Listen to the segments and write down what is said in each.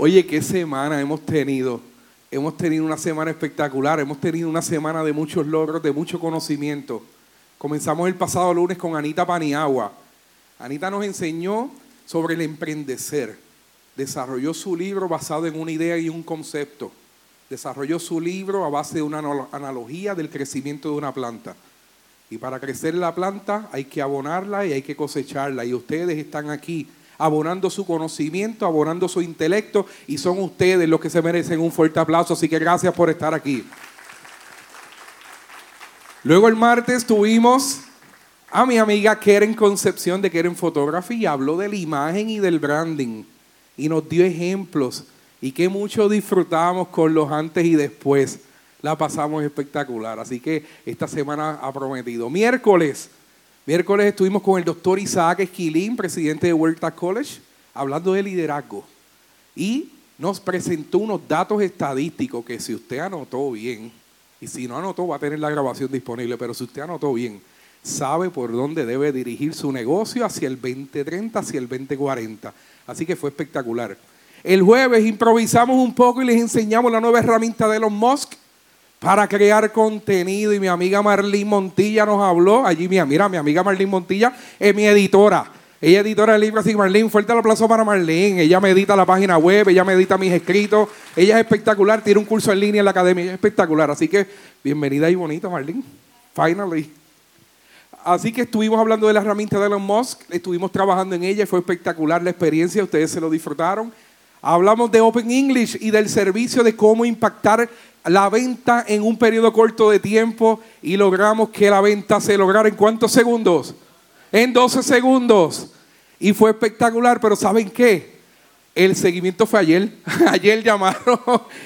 Oye, qué semana hemos tenido. Hemos tenido una semana espectacular, hemos tenido una semana de muchos logros, de mucho conocimiento. Comenzamos el pasado lunes con Anita Paniagua. Anita nos enseñó sobre el emprendecer. Desarrolló su libro basado en una idea y un concepto. Desarrolló su libro a base de una analogía del crecimiento de una planta. Y para crecer la planta hay que abonarla y hay que cosecharla. Y ustedes están aquí abonando su conocimiento, abonando su intelecto y son ustedes los que se merecen un fuerte aplauso. Así que gracias por estar aquí. Luego el martes tuvimos a mi amiga Keren Concepción de Keren Photography y habló de la imagen y del branding y nos dio ejemplos y que mucho disfrutamos con los antes y después. La pasamos espectacular. Así que esta semana ha prometido. Miércoles Miércoles estuvimos con el doctor Isaac Esquilín, presidente de Huerta College, hablando de liderazgo. Y nos presentó unos datos estadísticos que si usted anotó bien, y si no anotó va a tener la grabación disponible, pero si usted anotó bien, sabe por dónde debe dirigir su negocio hacia el 2030, hacia el 2040. Así que fue espectacular. El jueves improvisamos un poco y les enseñamos la nueva herramienta de los Musk para crear contenido y mi amiga Marlene Montilla nos habló. Allí, mira, mira mi amiga Marlene Montilla es mi editora. Ella es editora del libro, así que Marlene, fuerte el aplauso para Marlene. Ella me edita la página web, ella me edita mis escritos. Ella es espectacular, tiene un curso en línea en la academia, es espectacular. Así que bienvenida y bonita, Marlene. Finally. Así que estuvimos hablando de la herramienta de Elon Musk, estuvimos trabajando en ella, fue espectacular la experiencia, ustedes se lo disfrutaron. Hablamos de Open English y del servicio de cómo impactar la venta en un periodo corto de tiempo y logramos que la venta se lograra en cuántos segundos? En 12 segundos. Y fue espectacular, pero ¿saben qué? El seguimiento fue ayer. ayer llamaron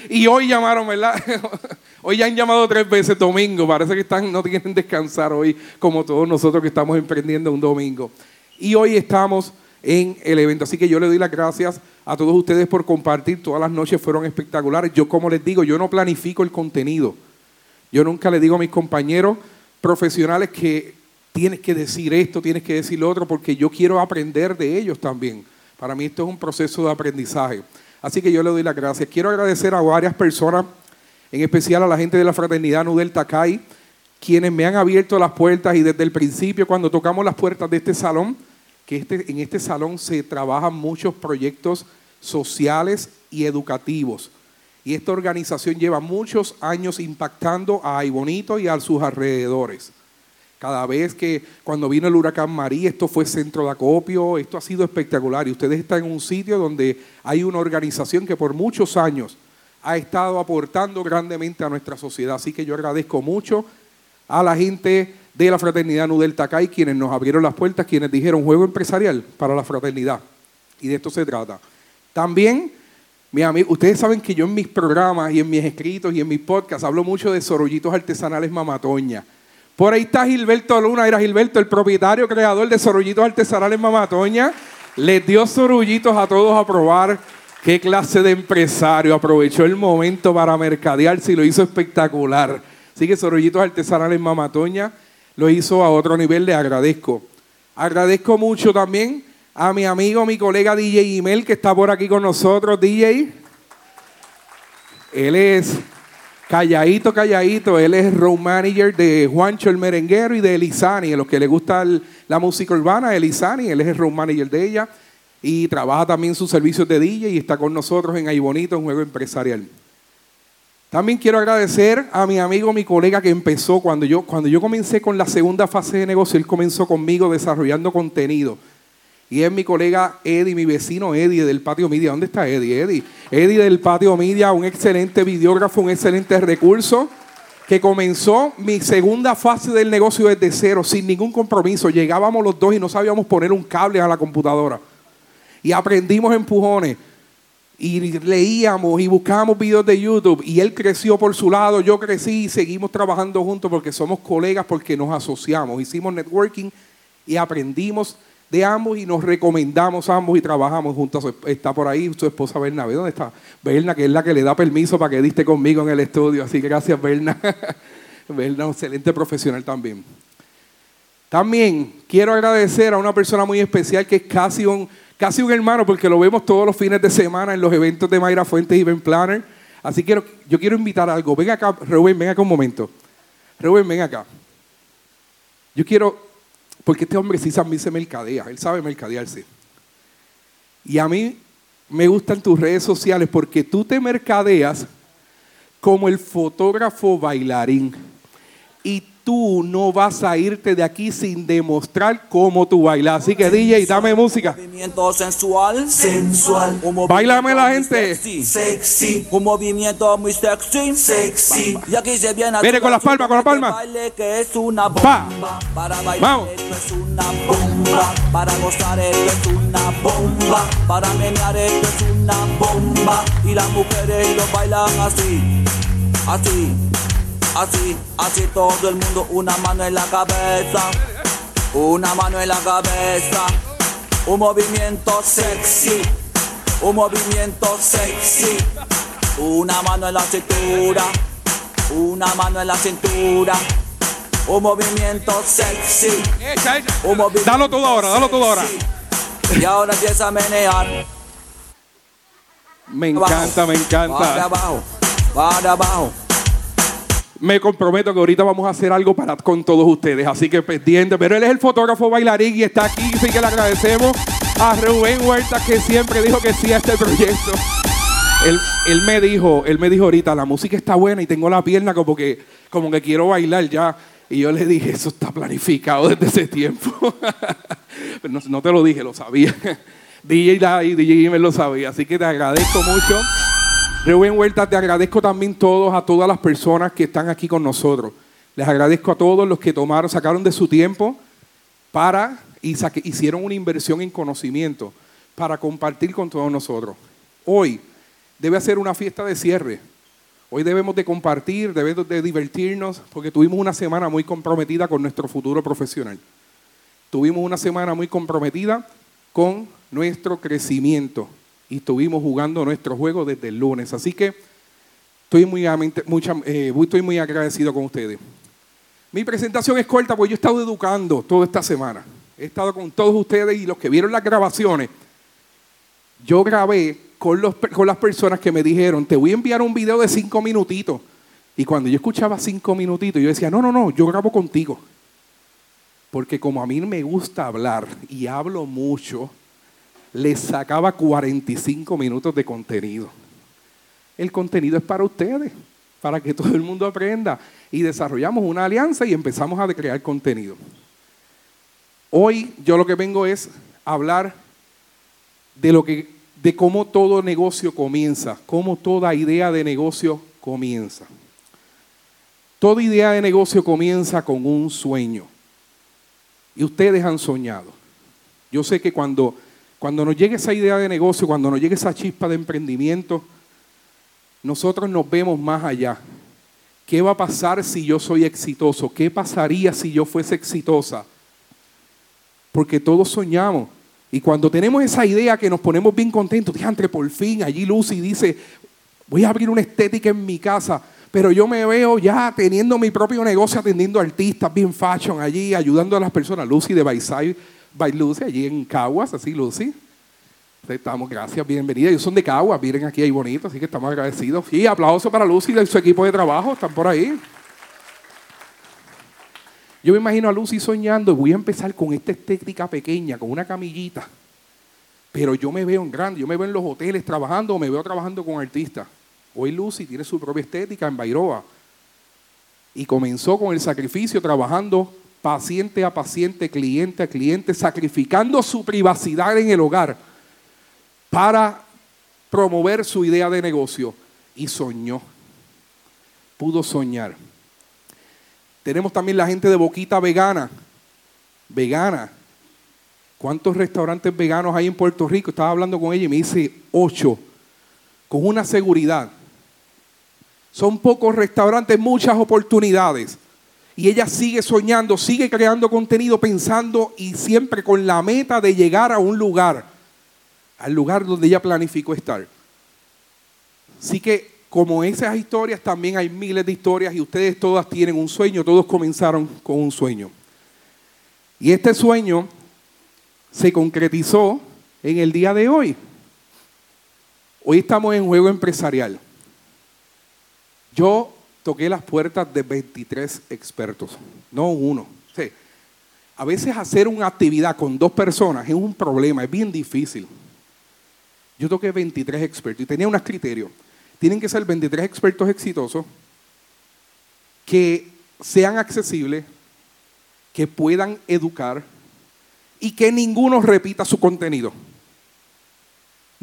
y hoy llamaron, ¿verdad? hoy ya han llamado tres veces domingo. Parece que están, no tienen descansar hoy, como todos nosotros que estamos emprendiendo un domingo. Y hoy estamos en el evento. Así que yo le doy las gracias a todos ustedes por compartir. Todas las noches fueron espectaculares. Yo, como les digo, yo no planifico el contenido. Yo nunca le digo a mis compañeros profesionales que tienes que decir esto, tienes que decir lo otro, porque yo quiero aprender de ellos también. Para mí esto es un proceso de aprendizaje. Así que yo le doy las gracias. Quiero agradecer a varias personas, en especial a la gente de la fraternidad Nudel Takai, quienes me han abierto las puertas y desde el principio, cuando tocamos las puertas de este salón, que este, en este salón se trabajan muchos proyectos sociales y educativos. Y esta organización lleva muchos años impactando a Aybonito y a sus alrededores. Cada vez que cuando vino el huracán María, esto fue centro de acopio, esto ha sido espectacular. Y ustedes están en un sitio donde hay una organización que por muchos años ha estado aportando grandemente a nuestra sociedad. Así que yo agradezco mucho a la gente de la fraternidad Nudel Takai, quienes nos abrieron las puertas, quienes dijeron juego empresarial para la fraternidad. Y de esto se trata. También, mi amigo, ustedes saben que yo en mis programas y en mis escritos y en mis podcasts hablo mucho de sorollitos artesanales mamatoña. Por ahí está Gilberto Luna, era Gilberto, el propietario, creador de sorollitos artesanales mamatoña. Les dio sorullitos a todos a probar. Qué clase de empresario. Aprovechó el momento para mercadearse y lo hizo espectacular. Así que sorollitos artesanales mamatoña lo hizo a otro nivel, le agradezco. Agradezco mucho también a mi amigo, mi colega DJ Imel, que está por aquí con nosotros, DJ. Él es calladito, calladito. Él es road manager de Juancho el Merenguero y de Elizani. A los que le gusta la música urbana, Elizani, él es el road manager de ella. Y trabaja también sus servicios de DJ y está con nosotros en Ahí Bonito, un juego empresarial. También quiero agradecer a mi amigo, mi colega que empezó cuando yo, cuando yo comencé con la segunda fase de negocio, él comenzó conmigo desarrollando contenido. Y es mi colega Eddie, mi vecino Eddie del Patio Media. ¿Dónde está Eddie? Eddie. Eddie del Patio Media, un excelente videógrafo, un excelente recurso, que comenzó mi segunda fase del negocio desde cero, sin ningún compromiso. Llegábamos los dos y no sabíamos poner un cable a la computadora. Y aprendimos empujones y leíamos y buscábamos videos de YouTube y él creció por su lado, yo crecí y seguimos trabajando juntos porque somos colegas, porque nos asociamos, hicimos networking y aprendimos de ambos y nos recomendamos ambos y trabajamos juntos. Está por ahí su esposa Bernabé. ¿Dónde está? Berna, que es la que le da permiso para que diste conmigo en el estudio. Así que gracias, Berna. Berna, excelente profesional también. También quiero agradecer a una persona muy especial que es casi un, casi un hermano porque lo vemos todos los fines de semana en los eventos de Mayra Fuentes y Ben Planner. Así que yo quiero invitar algo. Ven acá, Rubén, ven acá un momento. Rubén, ven acá. Yo quiero, porque este hombre sí también se mercadea, él sabe mercadearse. Y a mí me gustan tus redes sociales porque tú te mercadeas como el fotógrafo bailarín. Y tú no vas a irte de aquí sin demostrar cómo tú bailas. Así que DJ, dame música. Movimiento sensual, sensual. Bailame la gente. Sexy, Un movimiento muy sexy, sexy. Y aquí se viene Viene con las palmas, con las palmas. Baile que es una bomba. Para bailar Vamos. esto es una bomba. Para gozar esto es una bomba. Para menear esto es una bomba. Y las mujeres lo bailan así, así. Así, así todo el mundo, una mano en la cabeza, una mano en la cabeza, un movimiento sexy, un movimiento sexy, una mano en la cintura, una mano en la cintura, un movimiento sexy, un movimiento Dalo todo ahora, dalo todo ahora. Y ahora empieza a menear. Me encanta, me Para encanta. abajo, para abajo. Me comprometo que ahorita vamos a hacer algo para con todos ustedes, así que pendiente. Pero él es el fotógrafo bailarín y está aquí, así que le agradecemos a Rubén Huerta que siempre dijo que sí a este proyecto. Él, él me dijo, él me dijo ahorita, la música está buena y tengo la pierna como que, como que quiero bailar ya. Y yo le dije, eso está planificado desde ese tiempo. Pero no, te lo dije, lo sabía. DJ y DJ me lo sabía, así que te agradezco mucho. Rubén Huerta, te agradezco también todos, a todas las personas que están aquí con nosotros. Les agradezco a todos los que tomaron, sacaron de su tiempo para y hicieron una inversión en conocimiento para compartir con todos nosotros. Hoy debe ser una fiesta de cierre. Hoy debemos de compartir, debemos de divertirnos, porque tuvimos una semana muy comprometida con nuestro futuro profesional. Tuvimos una semana muy comprometida con nuestro crecimiento y estuvimos jugando nuestro juego desde el lunes. Así que estoy muy, mucha- eh, estoy muy agradecido con ustedes. Mi presentación es corta porque yo he estado educando toda esta semana. He estado con todos ustedes y los que vieron las grabaciones. Yo grabé con, los, con las personas que me dijeron, te voy a enviar un video de cinco minutitos. Y cuando yo escuchaba cinco minutitos, yo decía, no, no, no, yo grabo contigo. Porque como a mí me gusta hablar y hablo mucho, les sacaba 45 minutos de contenido. El contenido es para ustedes, para que todo el mundo aprenda. Y desarrollamos una alianza y empezamos a crear contenido. Hoy yo lo que vengo es hablar de lo que de cómo todo negocio comienza, cómo toda idea de negocio comienza. Toda idea de negocio comienza con un sueño. Y ustedes han soñado. Yo sé que cuando, cuando nos llegue esa idea de negocio, cuando nos llegue esa chispa de emprendimiento, nosotros nos vemos más allá. ¿Qué va a pasar si yo soy exitoso? ¿Qué pasaría si yo fuese exitosa? Porque todos soñamos. Y cuando tenemos esa idea que nos ponemos bien contentos, diantre, por fin, allí Lucy dice, voy a abrir una estética en mi casa, pero yo me veo ya teniendo mi propio negocio, atendiendo artistas, bien fashion allí, ayudando a las personas. Lucy de Bayside, by Lucy, allí en Caguas, así Lucy. Estamos, gracias, bienvenida. Ellos son de Caguas, miren aquí ahí bonito, así que estamos agradecidos. Y aplauso para Lucy y su equipo de trabajo, están por ahí. Yo me imagino a Lucy soñando, voy a empezar con esta estética pequeña, con una camillita. Pero yo me veo en grande, yo me veo en los hoteles trabajando me veo trabajando con artistas. Hoy Lucy tiene su propia estética en Bairoa. Y comenzó con el sacrificio, trabajando paciente a paciente, cliente a cliente, sacrificando su privacidad en el hogar para promover su idea de negocio. Y soñó. Pudo soñar. Tenemos también la gente de Boquita Vegana. Vegana. ¿Cuántos restaurantes veganos hay en Puerto Rico? Estaba hablando con ella y me dice ocho. Con una seguridad. Son pocos restaurantes, muchas oportunidades. Y ella sigue soñando, sigue creando contenido, pensando y siempre con la meta de llegar a un lugar, al lugar donde ella planificó estar. Así que como esas historias, también hay miles de historias y ustedes todas tienen un sueño, todos comenzaron con un sueño. Y este sueño se concretizó en el día de hoy. Hoy estamos en juego empresarial. Yo toqué las puertas de 23 expertos, no uno. a veces hacer una actividad con dos personas es un problema, es bien difícil. Yo toqué 23 expertos y tenía unos criterios. Tienen que ser 23 expertos exitosos que sean accesibles, que puedan educar y que ninguno repita su contenido.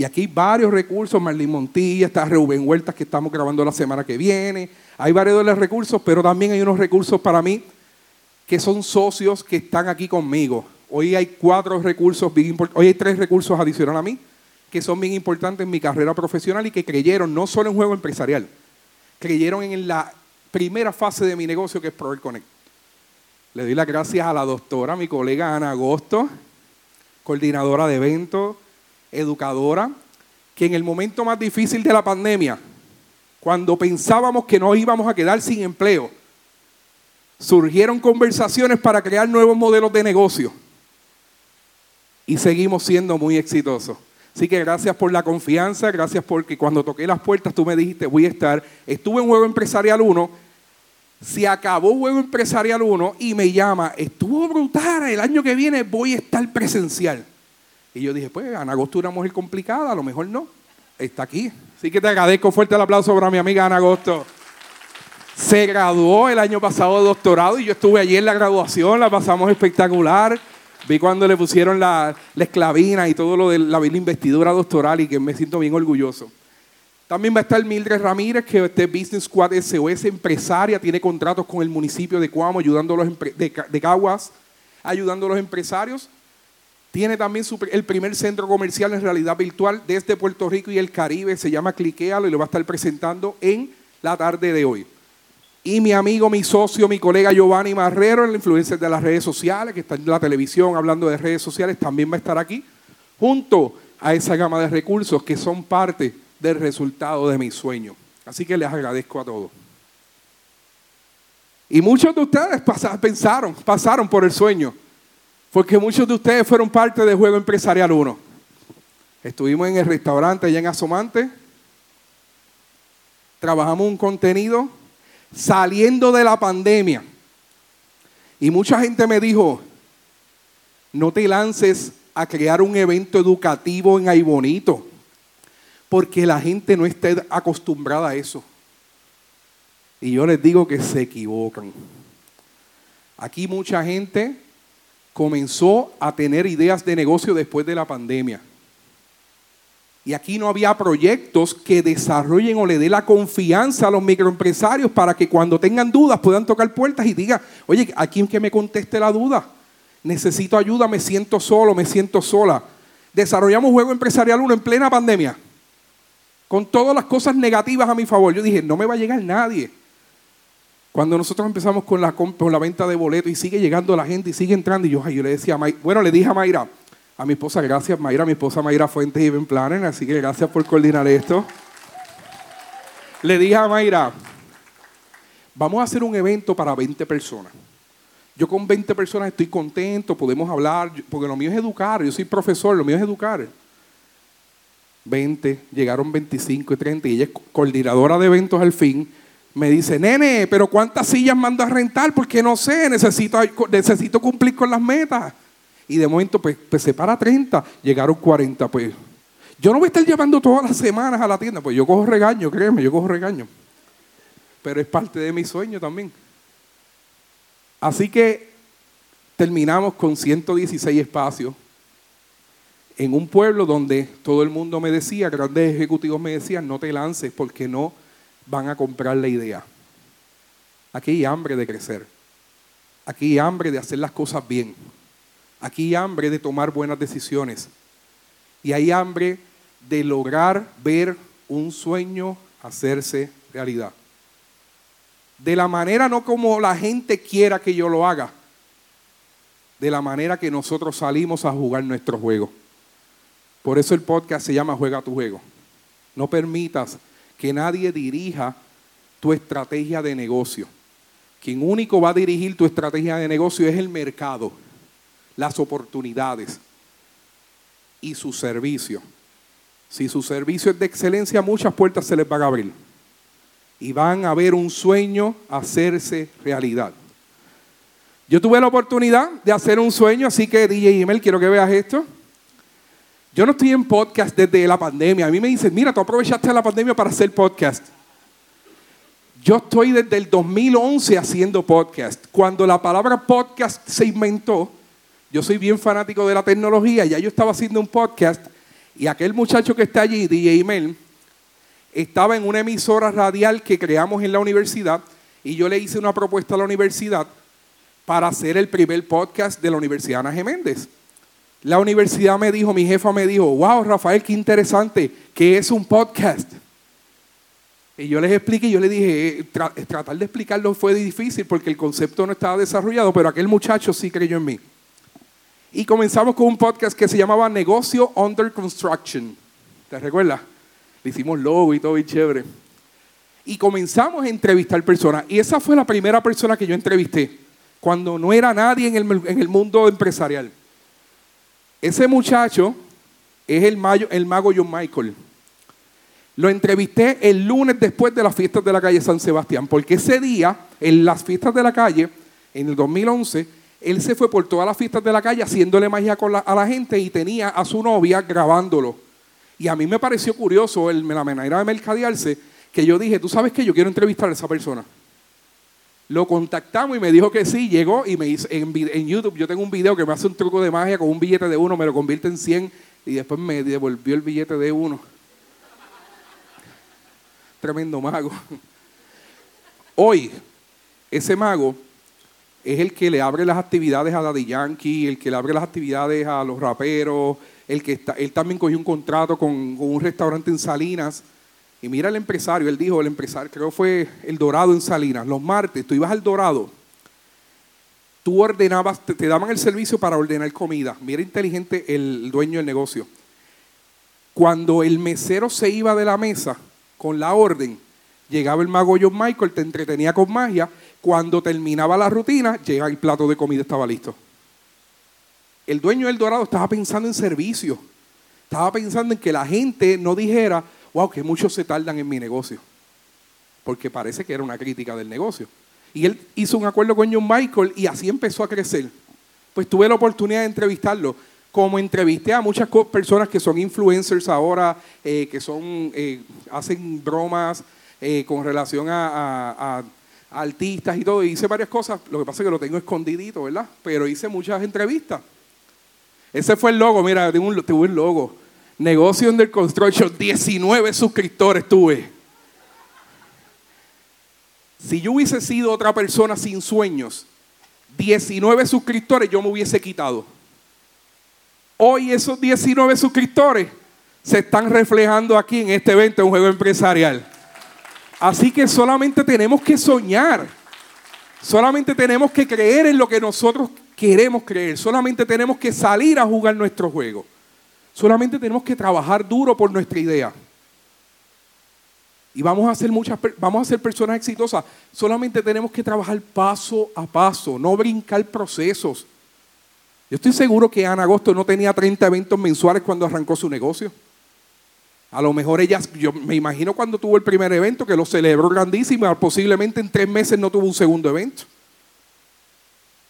Y aquí hay varios recursos, Marlene Montilla, está Reuben Huertas que estamos grabando la semana que viene. Hay varios recursos, pero también hay unos recursos para mí que son socios que están aquí conmigo. Hoy hay cuatro recursos bien hoy hay tres recursos adicionales a mí que son bien importantes en mi carrera profesional y que creyeron no solo en juego empresarial, creyeron en la primera fase de mi negocio que es Proel Connect. Le doy las gracias a la doctora, mi colega Ana Agosto, coordinadora de eventos, educadora, que en el momento más difícil de la pandemia, cuando pensábamos que nos íbamos a quedar sin empleo, surgieron conversaciones para crear nuevos modelos de negocio y seguimos siendo muy exitosos. Así que gracias por la confianza, gracias porque cuando toqué las puertas tú me dijiste voy a estar. Estuve en Juego Empresarial 1, se acabó Juego Empresarial 1 y me llama, estuvo brutal, el año que viene voy a estar presencial. Y yo dije, pues Ana una mujer complicada, a lo mejor no, está aquí. Así que te agradezco fuerte el aplauso para mi amiga Ana Agosto. Se graduó el año pasado de doctorado y yo estuve allí en la graduación, la pasamos espectacular. Vi cuando le pusieron la, esclavina y todo lo de la, investidura doctoral y que me siento bien orgulloso. También va a estar Mildred Ramírez, que este Business Squad SOS, empresaria, tiene contratos con el municipio de Cuamo, ayudando a los de, de Caguas, ayudando a los empresarios. Tiene también el primer centro comercial en realidad virtual desde Puerto Rico y el Caribe, se llama Cliquealo y lo va a estar presentando en la tarde de hoy. Y mi amigo, mi socio, mi colega Giovanni Marrero, el influencer de las redes sociales, que está en la televisión hablando de redes sociales, también va a estar aquí, junto a esa gama de recursos que son parte del resultado de mi sueño. Así que les agradezco a todos. Y muchos de ustedes pensaron, pasaron por el sueño, porque muchos de ustedes fueron parte del Juego Empresarial 1. Estuvimos en el restaurante allá en Asomante, trabajamos un contenido saliendo de la pandemia. Y mucha gente me dijo, no te lances a crear un evento educativo en Ay Bonito, porque la gente no está acostumbrada a eso. Y yo les digo que se equivocan. Aquí mucha gente comenzó a tener ideas de negocio después de la pandemia. Y aquí no había proyectos que desarrollen o le dé la confianza a los microempresarios para que cuando tengan dudas puedan tocar puertas y digan, oye, ¿a quién que me conteste la duda? Necesito ayuda, me siento solo, me siento sola. Desarrollamos Juego Empresarial 1 en plena pandemia, con todas las cosas negativas a mi favor. Yo dije, no me va a llegar nadie. Cuando nosotros empezamos con la, con la venta de boletos y sigue llegando la gente y sigue entrando, y yo, le decía a bueno, le dije a Mayra, a mi esposa, gracias Mayra, mi esposa Mayra Fuentes y Ben Planner, así que gracias por coordinar esto. Le dije a Mayra, vamos a hacer un evento para 20 personas. Yo con 20 personas estoy contento, podemos hablar, porque lo mío es educar, yo soy profesor, lo mío es educar. 20, llegaron 25 y 30 y ella es coordinadora de eventos al fin. Me dice, nene, pero ¿cuántas sillas mando a rentar? Porque no sé, necesito, necesito cumplir con las metas. Y de momento, pues, pues se para 30, llegaron 40, pues. Yo no voy a estar llevando todas las semanas a la tienda, pues yo cojo regaño, créeme, yo cojo regaño. Pero es parte de mi sueño también. Así que terminamos con 116 espacios en un pueblo donde todo el mundo me decía, grandes ejecutivos me decían, no te lances porque no van a comprar la idea. Aquí hay hambre de crecer. Aquí hay hambre de hacer las cosas bien. Aquí hay hambre de tomar buenas decisiones. Y hay hambre de lograr ver un sueño hacerse realidad. De la manera no como la gente quiera que yo lo haga, de la manera que nosotros salimos a jugar nuestro juego. Por eso el podcast se llama Juega tu juego. No permitas que nadie dirija tu estrategia de negocio. Quien único va a dirigir tu estrategia de negocio es el mercado las oportunidades. y su servicio. Si su servicio es de excelencia, muchas puertas se les van a abrir. Y van a ver un sueño hacerse realidad. Yo tuve la oportunidad de hacer un sueño, así que DJ Emel, quiero que veas esto. Yo no estoy en podcast desde la pandemia. A mí me dicen, mira, tú aprovechaste la pandemia para hacer podcast. Yo estoy desde el 2011 haciendo podcast. Cuando la palabra podcast se inventó, yo soy bien fanático de la tecnología, ya yo estaba haciendo un podcast y aquel muchacho que está allí, DJ Mel, estaba en una emisora radial que creamos en la universidad y yo le hice una propuesta a la universidad para hacer el primer podcast de la Universidad Ana Geméndez. La universidad me dijo, mi jefa me dijo, wow, Rafael, qué interesante, que es un podcast. Y yo les expliqué, y yo le dije, eh, eh, tratar de explicarlo fue difícil porque el concepto no estaba desarrollado, pero aquel muchacho sí creyó en mí. Y comenzamos con un podcast que se llamaba Negocio Under Construction. ¿Te recuerdas? Hicimos logo y todo y chévere. Y comenzamos a entrevistar personas. Y esa fue la primera persona que yo entrevisté, cuando no era nadie en el mundo empresarial. Ese muchacho es el, mago John Michael. Lo entrevisté el lunes después de las fiestas de la calle San Sebastián, porque ese día, en las fiestas de la calle, en el 2011, él se fue por todas las fiestas de la calle haciéndole magia a la gente y tenía a su novia grabándolo. Y a mí me pareció curioso el, la manera de mercadearse, que yo dije, tú sabes que yo quiero entrevistar a esa persona. Lo contactamos y me dijo que sí, llegó y me hizo, en, YouTube yo tengo un video que me hace un truco de magia con un billete de uno, me lo convierte en 100 y después me devolvió el billete de uno. Tremendo mago. Hoy, ese mago es el que le abre las actividades a Daddy Yankee, el que le abre las actividades a los raperos, el que está, él también cogió un contrato con, un restaurante en Salinas. Y mira el empresario, él dijo, el empresario, creo fue el Dorado en Salinas, los martes, tú ibas al Dorado, tú ordenabas, te, daban el servicio para ordenar comida. Mira inteligente el dueño del negocio. Cuando el mesero se iba de la mesa, con la orden. Llegaba el mago John Michael, te entretenía con magia. Cuando terminaba la rutina, llegaba el plato de comida, estaba listo. El dueño del Dorado estaba pensando en servicio. Estaba pensando en que la gente no dijera, wow, que muchos se tardan en mi negocio. Porque parece que era una crítica del negocio. Y él hizo un acuerdo con John Michael y así empezó a crecer. Pues tuve la oportunidad de entrevistarlo como entrevisté a muchas personas que son influencers ahora, eh, que son, eh, hacen bromas eh, con relación a, artistas y todo, hice varias cosas, lo que pasa es que lo tengo escondidito, ¿verdad? Pero hice muchas entrevistas. Ese fue el logo, mira, tuve un, logo. Negocio Under Construction, 19 suscriptores tuve. Si yo hubiese sido otra persona sin sueños, 19 suscriptores yo me hubiese quitado. Hoy esos 19 suscriptores se están reflejando aquí en este evento, un juego empresarial. Así que solamente tenemos que soñar. Solamente tenemos que creer en lo que nosotros queremos creer. Solamente tenemos que salir a jugar nuestro juego. Solamente tenemos que trabajar duro por nuestra idea. Y vamos a ser muchas vamos a ser personas exitosas. Solamente tenemos que trabajar paso a paso, no brincar procesos. Yo estoy seguro que Ana Agosto no tenía 30 eventos mensuales cuando arrancó su negocio. A lo mejor ella, yo me imagino cuando tuvo el primer evento, que lo celebró grandísimo, posiblemente en tres meses no tuvo un segundo evento.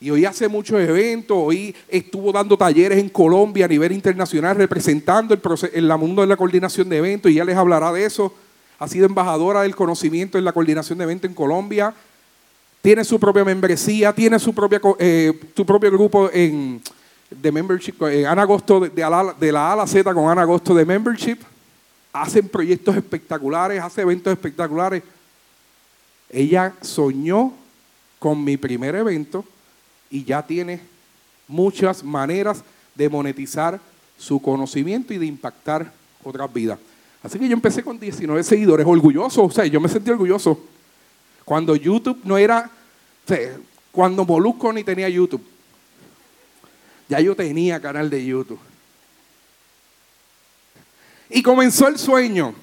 Y hoy hace muchos eventos, hoy estuvo dando talleres en Colombia a nivel internacional, representando el, el mundo de la coordinación de eventos, y ya les hablará de eso. Ha sido embajadora del conocimiento en la coordinación de eventos en Colombia tiene su propia membresía, tiene su, propia, eh, su propio grupo en, de membership, eh, Ana Agosto, de, la, de la A a la Z con Ana Agosto de membership. Hacen proyectos espectaculares, hace eventos espectaculares. Ella soñó con mi primer evento y ya tiene muchas maneras de monetizar su conocimiento y de impactar otras vidas. Así que yo empecé con 19 seguidores, orgulloso, o sea, yo me sentí orgulloso. Cuando YouTube no era, cuando Molusco ni tenía YouTube. Ya yo tenía canal de YouTube. Y comenzó el sueño.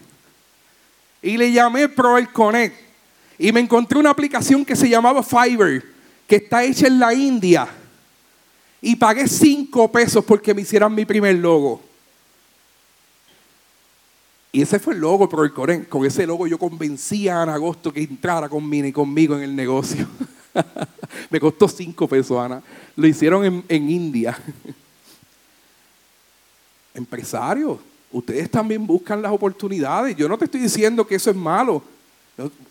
Y le llamé Proel Connect. Y me encontré una aplicación que se llamaba Fiverr, que está hecha en la India. Y pagué cinco pesos porque me hicieran mi primer logo. Y ese fue el logo, pero con, con ese logo yo convencí a Ana Agosto que entrara conmigo, conmigo en el negocio. Me costó cinco pesos, Ana. Lo hicieron en, en India. Empresarios, ustedes también buscan las oportunidades. Yo no te estoy diciendo que eso es malo.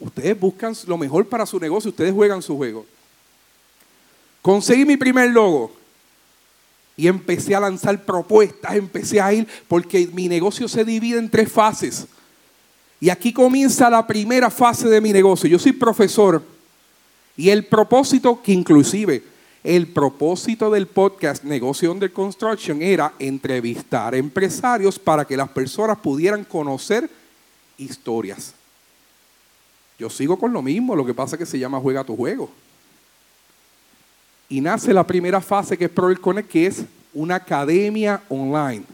Ustedes buscan lo mejor para su negocio, ustedes juegan su juego. Conseguí mi primer logo y empecé a lanzar propuestas, empecé a ir, porque mi negocio se divide en tres fases. Y aquí comienza la primera fase de mi negocio. Yo soy profesor y el propósito, que inclusive el propósito del podcast Negocio Under Construction era entrevistar empresarios para que las personas pudieran conocer historias. Yo sigo con lo mismo, lo que pasa es que se llama Juega tu juego. Y nace la primera fase que es Pro Connect, que es una academia online.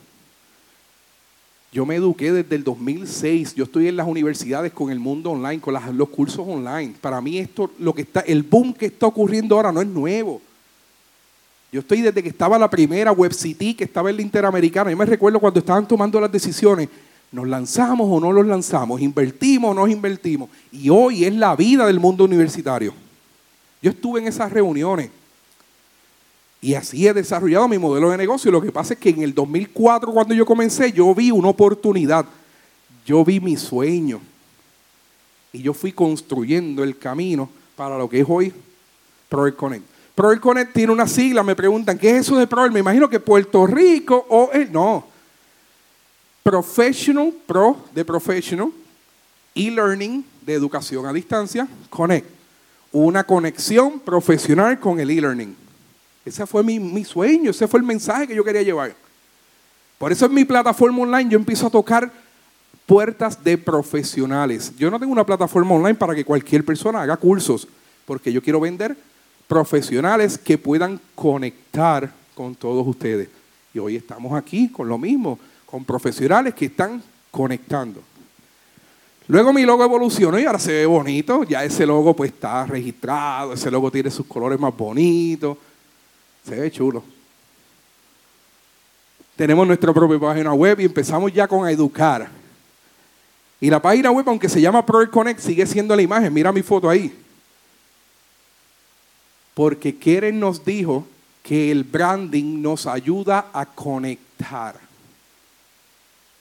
Yo me eduqué desde el 2006. Yo estoy en las universidades con el mundo online, con los cursos online. Para mí esto, lo que está, el boom que está ocurriendo ahora no es nuevo. Yo estoy desde que estaba la primera WebCity, que estaba en la Interamericana. Yo me recuerdo cuando estaban tomando las decisiones. ¿Nos lanzamos o no los lanzamos? ¿Invertimos o no invertimos? Y hoy es la vida del mundo universitario. Yo estuve en esas reuniones. Y así he desarrollado mi modelo de negocio. Lo que pasa es que en el 2004, cuando yo comencé, yo vi una oportunidad. Yo vi mi sueño. Y yo fui construyendo el camino para lo que es hoy Proel Connect. Proel Connect tiene una sigla, me preguntan, ¿qué es eso de Proel? Me imagino que Puerto Rico o... no. Professional, Pro de Professional, e-learning de educación a distancia, Connect. Una conexión profesional con el e-learning. Ese fue mi, sueño, ese fue el mensaje que yo quería llevar. Por eso en mi plataforma online yo empiezo a tocar puertas de profesionales. Yo no tengo una plataforma online para que cualquier persona haga cursos, porque yo quiero vender profesionales que puedan conectar con todos ustedes. Y hoy estamos aquí con lo mismo, con profesionales que están conectando. Luego mi logo evolucionó y ahora se ve bonito, ya ese logo pues está registrado, ese logo tiene sus colores más bonitos se ve chulo. Tenemos nuestra propia página web y empezamos ya con a educar. Y la página web, aunque se llama Pro Connect, sigue siendo la imagen. Mira mi foto ahí. Porque Keren nos dijo que el branding nos ayuda a conectar.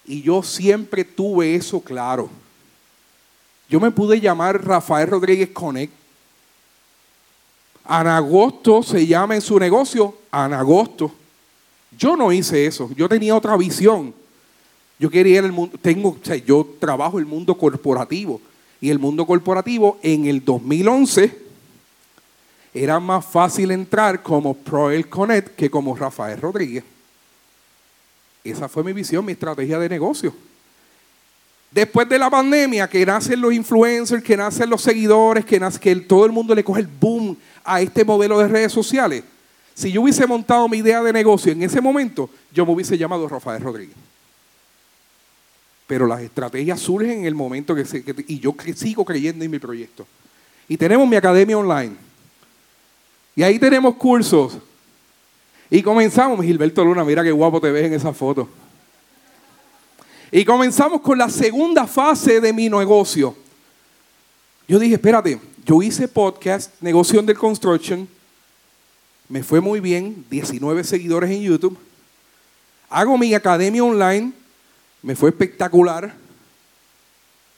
Y yo siempre tuve eso claro. Yo me pude llamar Rafael Rodríguez Connect Anagosto se llama en su negocio Anagosto. Yo no hice eso, yo tenía otra visión. Yo quería el mundo, tengo, yo trabajo el mundo corporativo y el mundo corporativo en el 2011 era más fácil entrar como Proel Connect que como Rafael Rodríguez. Esa fue mi visión, mi estrategia de negocio. Después de la pandemia, que nacen los influencers, que nacen los seguidores, que, nace, que todo el mundo le coge el boom a este modelo de redes sociales. Si yo hubiese montado mi idea de negocio en ese momento, yo me hubiese llamado Rafael Rodríguez. Pero las estrategias surgen en el momento que, se, y yo sigo creyendo en mi proyecto. Y tenemos mi academia online. Y ahí tenemos cursos. Y comenzamos, Gilberto Luna, mira qué guapo te ves en esa foto. Y comenzamos con la segunda fase de mi negocio. Yo dije, espérate, yo hice podcast, Negocio del Construction, me fue muy bien, 19 seguidores en YouTube. Hago mi academia online, me fue espectacular.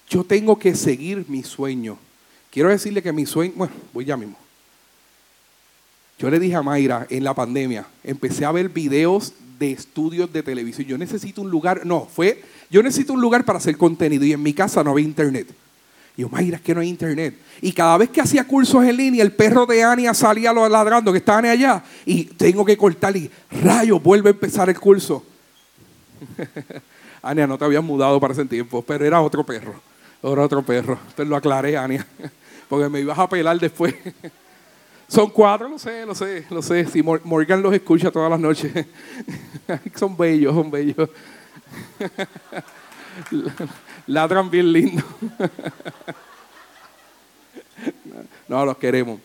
Yo tengo que seguir mi sueño. Quiero decirle que mi sueño, bueno, voy ya mismo. Yo le dije a Mayra en la pandemia, empecé a ver videos de estudios de televisión. Yo necesito un lugar, no, fue, yo necesito un lugar para hacer contenido y en mi casa no había internet. Y yo, Mayra, es que no hay internet. Y cada vez que hacía cursos en línea, el perro de Ania salía ladrando que estaba allá. Y tengo que cortar y rayo, vuelve a empezar el curso. Ania, no te habías mudado para ese tiempo, pero era otro perro. Era otro perro. Entonces lo aclaré, Ania, porque me ibas a pelar después. Son cuatro, lo sé, lo sé, lo sé. Si Morgan los escucha todas las noches. son bellos, son bellos. Ladran bien lindo. No, los queremos.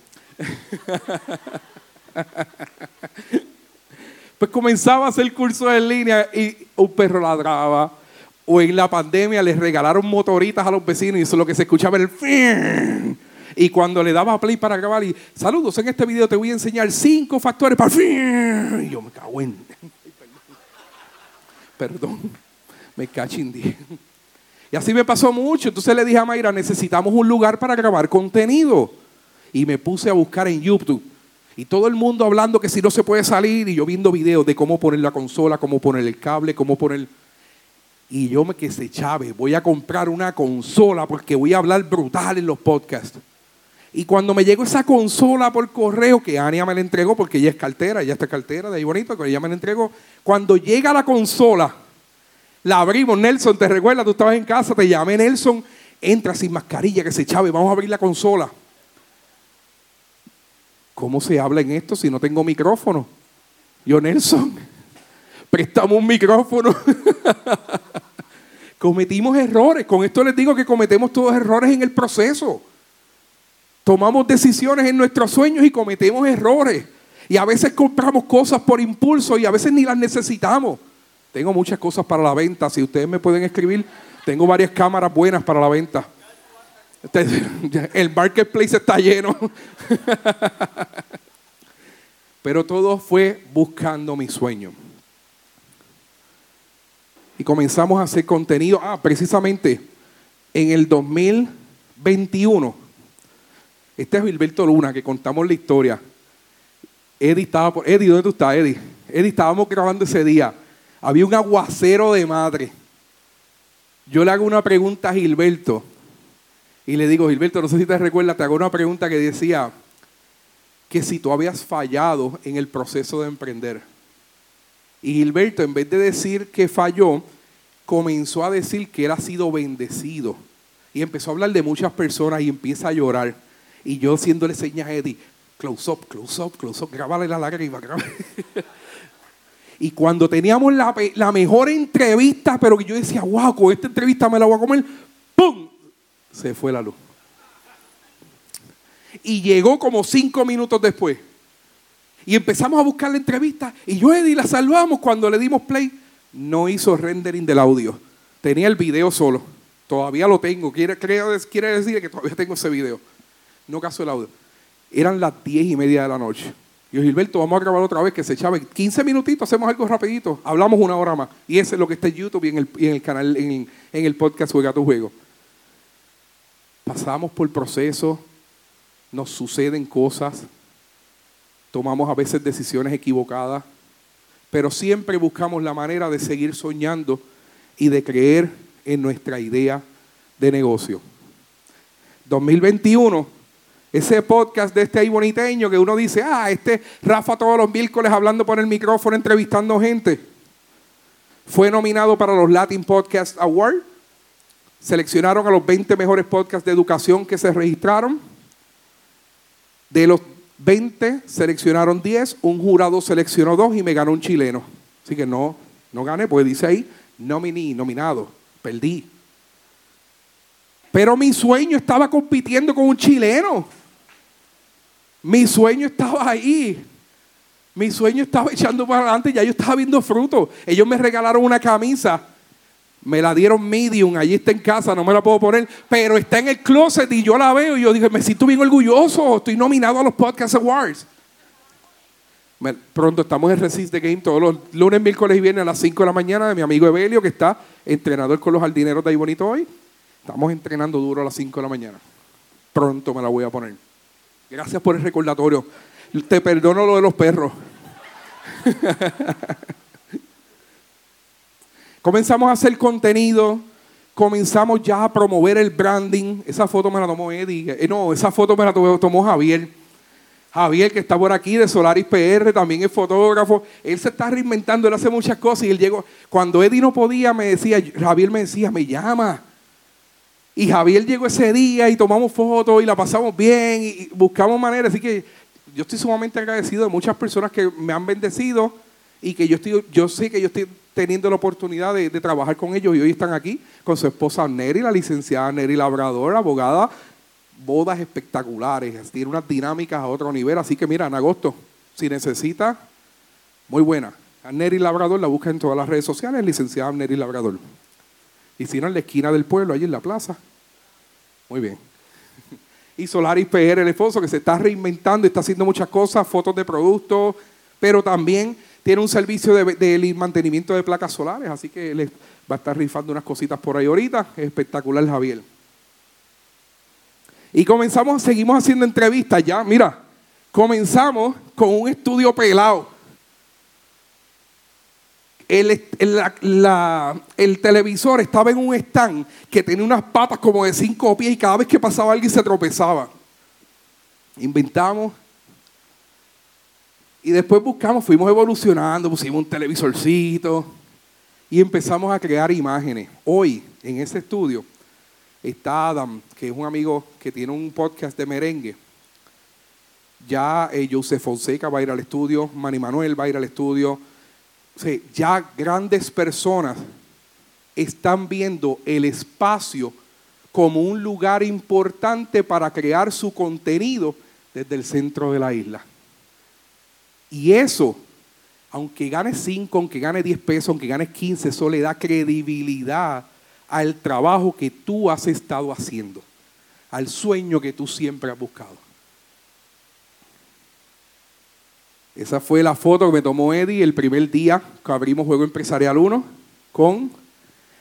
Pues comenzaba a hacer curso en línea y un perro ladraba, O en la pandemia les regalaron motoritas a los vecinos y eso es lo que se escuchaba el fin. Y cuando le daba play para grabar y saludos, en este video te voy a enseñar cinco factores para. Y yo me cago en. Perdón, me cachindí. Y así me pasó mucho. Entonces le dije a Mayra, necesitamos un lugar para grabar contenido. Y me puse a buscar en YouTube. Y todo el mundo hablando que si no se puede salir. Y yo viendo videos de cómo poner la consola, cómo poner el cable, cómo poner... Y yo me quedé, Chávez, voy a comprar una consola porque voy a hablar brutal en los podcasts. Y cuando me llegó esa consola por correo, que Ania me la entregó, porque ella es cartera, ella está cartera, de ahí bonito, que ella me la entregó. Cuando llega la consola, la abrimos, Nelson, ¿te recuerdas? Tú estabas en casa, te llamé, Nelson, entra sin mascarilla, que se chave, vamos a abrir la consola. ¿Cómo se habla en esto si no tengo micrófono? Yo, Nelson, prestamos un micrófono. Cometimos errores. Con esto les digo que cometemos todos errores en el proceso. Tomamos decisiones en nuestros sueños y cometemos errores. Y a veces compramos cosas por impulso y a veces ni las necesitamos. Tengo muchas cosas para la venta. Si ustedes me pueden escribir, tengo varias cámaras buenas para la venta. El marketplace está lleno. Pero todo fue buscando mi sueño. Y comenzamos a hacer contenido. Ah, precisamente en el 2021. Este es Gilberto Luna, que contamos la historia. Eddie estaba por. Eddie, ¿dónde tú estás, Eddie? Eddie, estábamos grabando ese día. Había un aguacero de madre. Yo le hago una pregunta a Gilberto. Y le digo, Gilberto, no sé si te recuerdas, te hago una pregunta que decía que si tú habías fallado en el proceso de emprender. Y Gilberto, en vez de decir que falló, comenzó a decir que él ha sido bendecido. Y empezó a hablar de muchas personas y empieza a llorar. Y yo haciéndole señas a Eddie, close up, close up, close up, grábale la lágrima, y cuando teníamos la, la, mejor entrevista, pero que yo decía, wow, con esta entrevista me la voy a comer, ¡pum! Se fue la luz. Y llegó como cinco minutos después. Y empezamos a buscar la entrevista. Y yo, Eddie, la salvamos cuando le dimos play. No hizo rendering del audio. Tenía el video solo. Todavía lo tengo. Quiere, quiere decir que todavía tengo ese video. No caso el audio. Eran las diez y media de la noche. Y yo, Gilberto, vamos a grabar otra vez que se echaba 15 minutitos, hacemos algo rapidito, hablamos una hora más. Y eso es lo que está en YouTube y en el, canal, en, en, el podcast Juega tu Juego. Pasamos por procesos, nos suceden cosas, tomamos a veces decisiones equivocadas, pero siempre buscamos la manera de seguir soñando y de creer en nuestra idea de negocio. 2021 ese podcast de este ahí boniteño que uno dice, ah, este Rafa todos los miércoles hablando por el micrófono, entrevistando gente. Fue nominado para los Latin Podcast Award. Seleccionaron a los 20 mejores podcasts de educación que se registraron. De los 20 seleccionaron 10, un jurado seleccionó 2 y me ganó un chileno. Así que no, no gané, pues dice ahí, nominí, nominado, perdí. Pero mi sueño estaba compitiendo con un chileno. Mi sueño estaba ahí. Mi sueño estaba echando para adelante, ya yo estaba viendo fruto. Ellos me regalaron una camisa. Me la dieron medium, allí está en casa, no me la puedo poner, pero está en el closet y yo la veo y yo dije, me siento bien orgulloso, estoy nominado a los Podcast Awards. pronto estamos en Resist the Game todos los lunes, miércoles y viernes a las 5 de la mañana de mi amigo Evelio, que está entrenador con los jardineros de ahí bonito hoy. Estamos entrenando duro a las 5 de la mañana. Pronto me la voy a poner. Gracias por el recordatorio. Te perdono lo de los perros. comenzamos a hacer contenido, comenzamos ya a promover el branding. Esa foto me la tomó Eddie. Eh, no, esa foto me la tomó Javier. Javier, que está por aquí de Solaris PR, también es fotógrafo. Él se está reinventando, él hace muchas cosas. Y él llegó, cuando Eddie no podía, me decía, Javier me decía, me llama. Y Javier llegó ese día y tomamos fotos y la pasamos bien y buscamos maneras. Así que yo estoy sumamente agradecido de muchas personas que me han bendecido y que yo, estoy, yo sé que yo estoy teniendo la oportunidad de, trabajar con ellos y hoy están aquí con su esposa Neri, la licenciada Neri Labrador, abogada, bodas espectaculares, tiene unas dinámicas a otro nivel. Así que mira, en agosto, si necesita, muy buena. A Neri Labrador la busca en todas las redes sociales, licenciada Neri Labrador. Y si no, en la esquina del pueblo, allí en la plaza. Muy bien. Y Solaris PR, el esposo, que se está reinventando, está haciendo muchas cosas, fotos de productos, pero también tiene un servicio de, mantenimiento de placas solares, así que les va a estar rifando unas cositas por ahí ahorita. Espectacular, Javier. Y comenzamos, seguimos haciendo entrevistas ya. Mira, comenzamos con un estudio pelado. El, el, televisor estaba en un stand que tenía unas patas como de cinco pies y cada vez que pasaba alguien se tropezaba. Inventamos y después buscamos, fuimos evolucionando, pusimos un televisorcito y empezamos a crear imágenes. Hoy, en ese estudio, está Adam, que es un amigo que tiene un podcast de merengue. Ya eh, Joseph Fonseca va a ir al estudio, Manny Manuel va a ir al estudio. Ya grandes personas están viendo el espacio como un lugar importante para crear su contenido desde el centro de la isla. Y eso, aunque gane 5, aunque gane 10 pesos, aunque gane 15, eso le da credibilidad al trabajo que tú has estado haciendo, al sueño que tú siempre has buscado. Esa fue la foto que me tomó Eddie el primer día que abrimos Juego Empresarial 1 con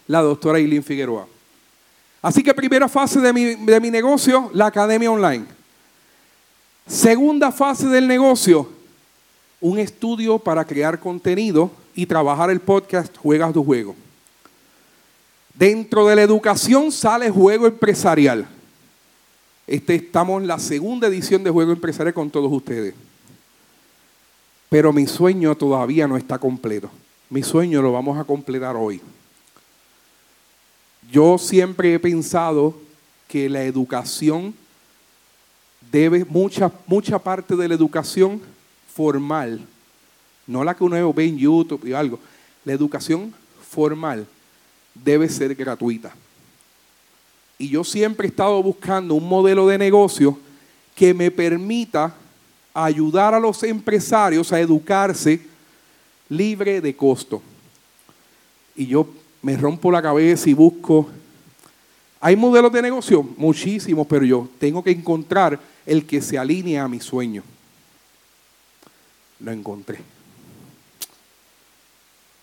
la doctora Eileen Figueroa. Así que primera fase de mi, de mi negocio, la academia online. Segunda fase del negocio, un estudio para crear contenido y trabajar el podcast Juegas tu Juego. Dentro de la educación sale Juego Empresarial. Este, estamos en la segunda edición de Juego Empresarial con todos ustedes. Pero mi sueño todavía no está completo. Mi sueño lo vamos a completar hoy. Yo siempre he pensado que la educación debe, mucha, mucha parte de la educación formal, no la que uno ve en YouTube y algo, la educación formal debe ser gratuita. Y yo siempre he estado buscando un modelo de negocio que me permita ayudar a los empresarios a educarse libre de costo. Y yo me rompo la cabeza y busco. Hay modelos de negocio, muchísimos, pero yo tengo que encontrar el que se alinee a mi sueño lo encontré.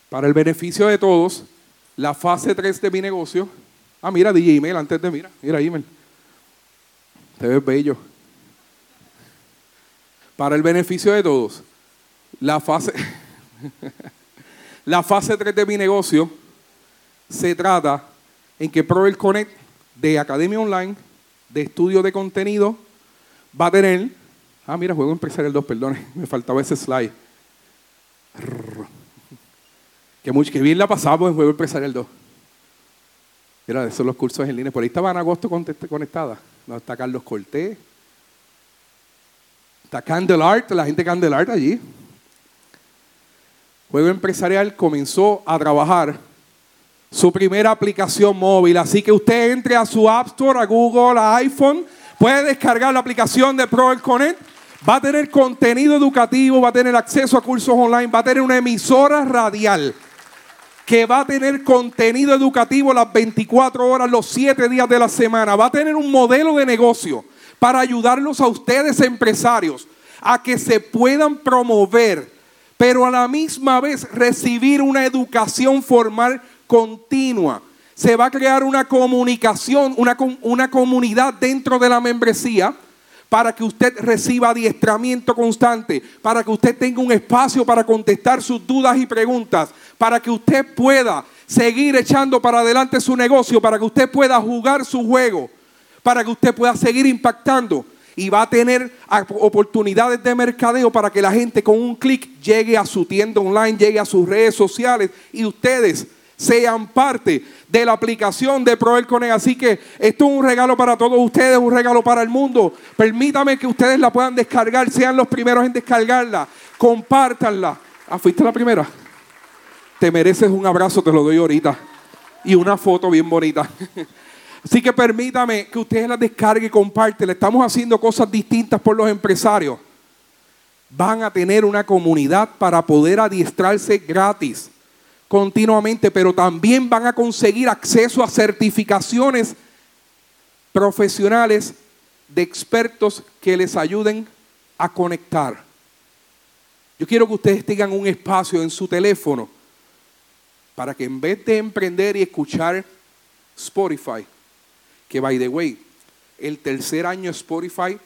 Para el beneficio de todos, la fase 3 de mi negocio. Ah, mira, DJ Email, antes de mira, mira Email. Te ves bello. Para el beneficio de todos, la fase, la fase 3 de mi negocio se trata en que Proel Connect de Academia Online, de estudio de contenido, va a tener Ah, mira, juego empresarial 2, perdone, me faltaba ese slide. Que, mucho, que bien la pasamos en juego empresarial 2. Mira, esos son los cursos en línea. Por ahí estaba en agosto conectada. No, está Carlos Cortés. Está Art, la gente Art allí. Juego Empresarial comenzó a trabajar su primera aplicación móvil. Así que usted entre a su App Store, a Google, a iPhone, puede descargar la aplicación de Pro Connect va a tener contenido educativo, va a tener acceso a cursos online, va a tener una emisora radial que va a tener contenido educativo las 24 horas, los 7 días de la semana. Va a tener un modelo de negocio para ayudarlos a ustedes empresarios a que se puedan promover, pero a la misma vez recibir una educación formal continua. Se va a crear una comunicación, una, una comunidad dentro de la membresía para que usted reciba adiestramiento constante, para que usted tenga un espacio para contestar sus dudas y preguntas, para que usted pueda seguir echando para adelante su negocio, para que usted pueda jugar su juego, para que usted pueda seguir impactando y va a tener oportunidades de mercadeo para que la gente con un clic llegue a su tienda online, llegue a sus redes sociales y ustedes sean parte de la aplicación de Proel. Así que esto es un regalo para todos ustedes, un regalo para el mundo. Permítame que ustedes la puedan descargar, sean los primeros en descargarla, compártanla. Ah, fuiste la primera. Te mereces un abrazo, te lo doy ahorita. Y una foto bien bonita. Así que permítame que ustedes la descarguen y comparten. Estamos haciendo cosas distintas por los empresarios. Van a tener una comunidad para poder adiestrarse gratis continuamente, pero también van a conseguir acceso a certificaciones profesionales de expertos que les ayuden a conectar. Yo quiero que ustedes tengan un espacio en su teléfono para que en vez de emprender y escuchar Spotify, que by the way, el tercer año Spotify,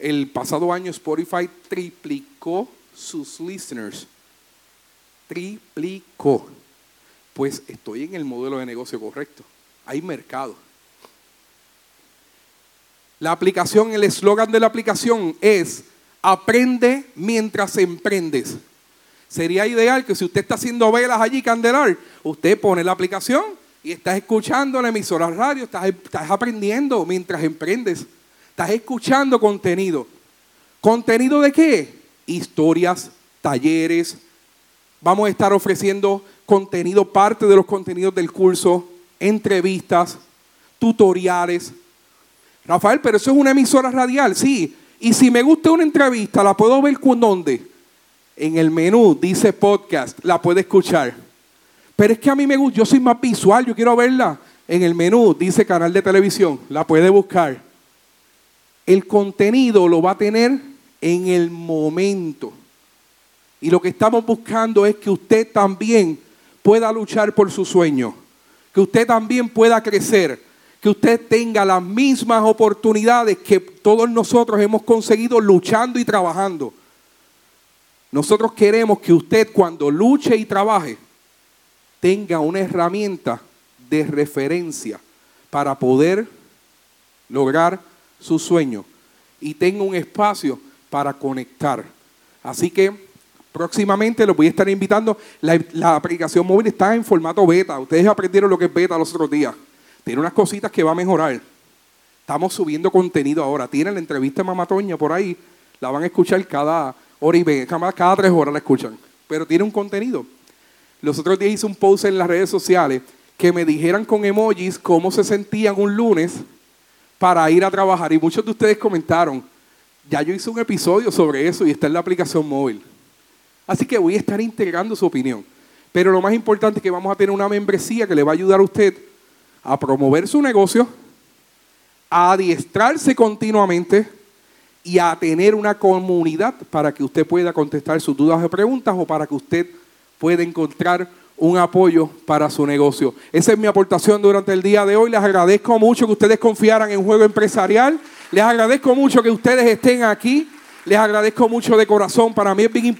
el pasado año Spotify triplicó sus listeners. Triplicó. Pues estoy en el modelo de negocio correcto. Hay mercado. La aplicación, el eslogan de la aplicación es aprende mientras emprendes. Sería ideal que si usted está haciendo velas allí, Candelar, usted pone la aplicación y estás escuchando la emisora radio, estás, estás aprendiendo mientras emprendes. Estás escuchando contenido. ¿Contenido de qué? Historias, talleres. Vamos a estar ofreciendo contenido, parte de los contenidos del curso, entrevistas, tutoriales. Rafael, pero eso es una emisora radial, sí. Y si me gusta una entrevista, ¿la puedo ver con dónde? En el menú dice podcast, la puede escuchar. Pero es que a mí me gusta, yo soy más visual, yo quiero verla. En el menú dice canal de televisión, la puede buscar. El contenido lo va a tener en el momento. Y lo que estamos buscando es que usted también pueda luchar por su sueño, que usted también pueda crecer, que usted tenga las mismas oportunidades que todos nosotros hemos conseguido luchando y trabajando. Nosotros queremos que usted cuando luche y trabaje tenga una herramienta de referencia para poder lograr su sueño y tenga un espacio para conectar. Así que próximamente los voy a estar invitando. La, aplicación móvil está en formato beta. Ustedes aprendieron lo que es beta los otros días. Tiene unas cositas que va a mejorar. Estamos subiendo contenido ahora. Tienen la entrevista Mamatoña por ahí. La van a escuchar cada hora y media. Cada tres horas la escuchan. Pero tiene un contenido. Los otros días hice un post en las redes sociales que me dijeran con emojis cómo se sentían un lunes para ir a trabajar. Y muchos de ustedes comentaron, ya yo hice un episodio sobre eso y está en la aplicación móvil. Así que voy a estar integrando su opinión. Pero lo más importante es que vamos a tener una membresía que le va a ayudar a usted a promover su negocio, a adiestrarse continuamente y a tener una comunidad para que usted pueda contestar sus dudas o preguntas o para que usted pueda encontrar un apoyo para su negocio. Esa es mi aportación durante el día de hoy. Les agradezco mucho que ustedes confiaran en Juego Empresarial. Les agradezco mucho que ustedes estén aquí. Les agradezco mucho de corazón. Para mí es bien